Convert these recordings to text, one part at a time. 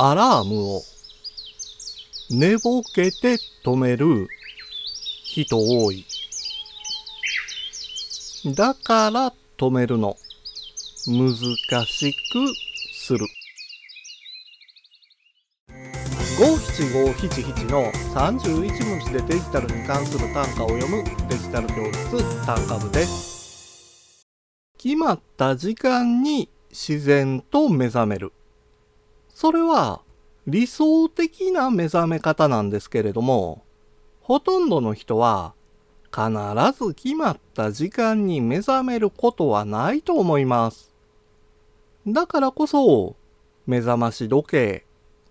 アラームを寝ぼけて止める人多い。だから止めるの難しくする。五七五七七の31文字でデジタルに関する単価を読むデジタル教室単価部です。決まった時間に自然と目覚める。それは理想的な目覚め方なんですけれども、ほとんどの人は必ず決まった時間に目覚めることはないと思います。だからこそ、目覚まし時計、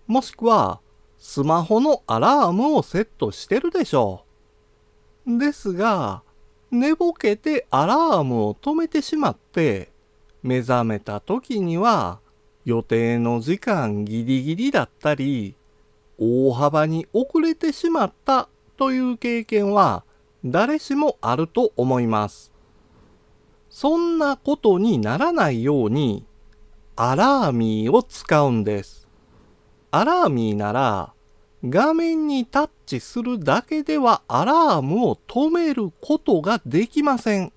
もしくはスマホのアラームをセットしてるでしょう。ですが、寝ぼけてアラームを止めてしまって、目覚めた時には予定の時間ギリギリだったり、大幅に遅れてしまったという経験は誰しもあると思います。そんなことにならないように、アラーミーを使うんです。アラーミーなら、画面にタッチするだけではアラームを止めることができません。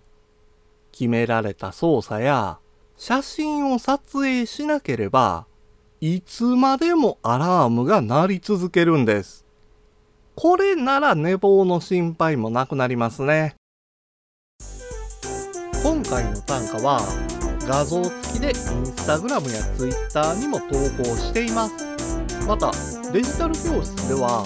決められた操作や写真を撮影しなければ、いつまでもアラームが鳴り続けるんです。これなら寝坊の心配もなくなりますね。今回の単価は画像付きでインスタグラムやツイッターにも投稿しています。また、デジタル教室では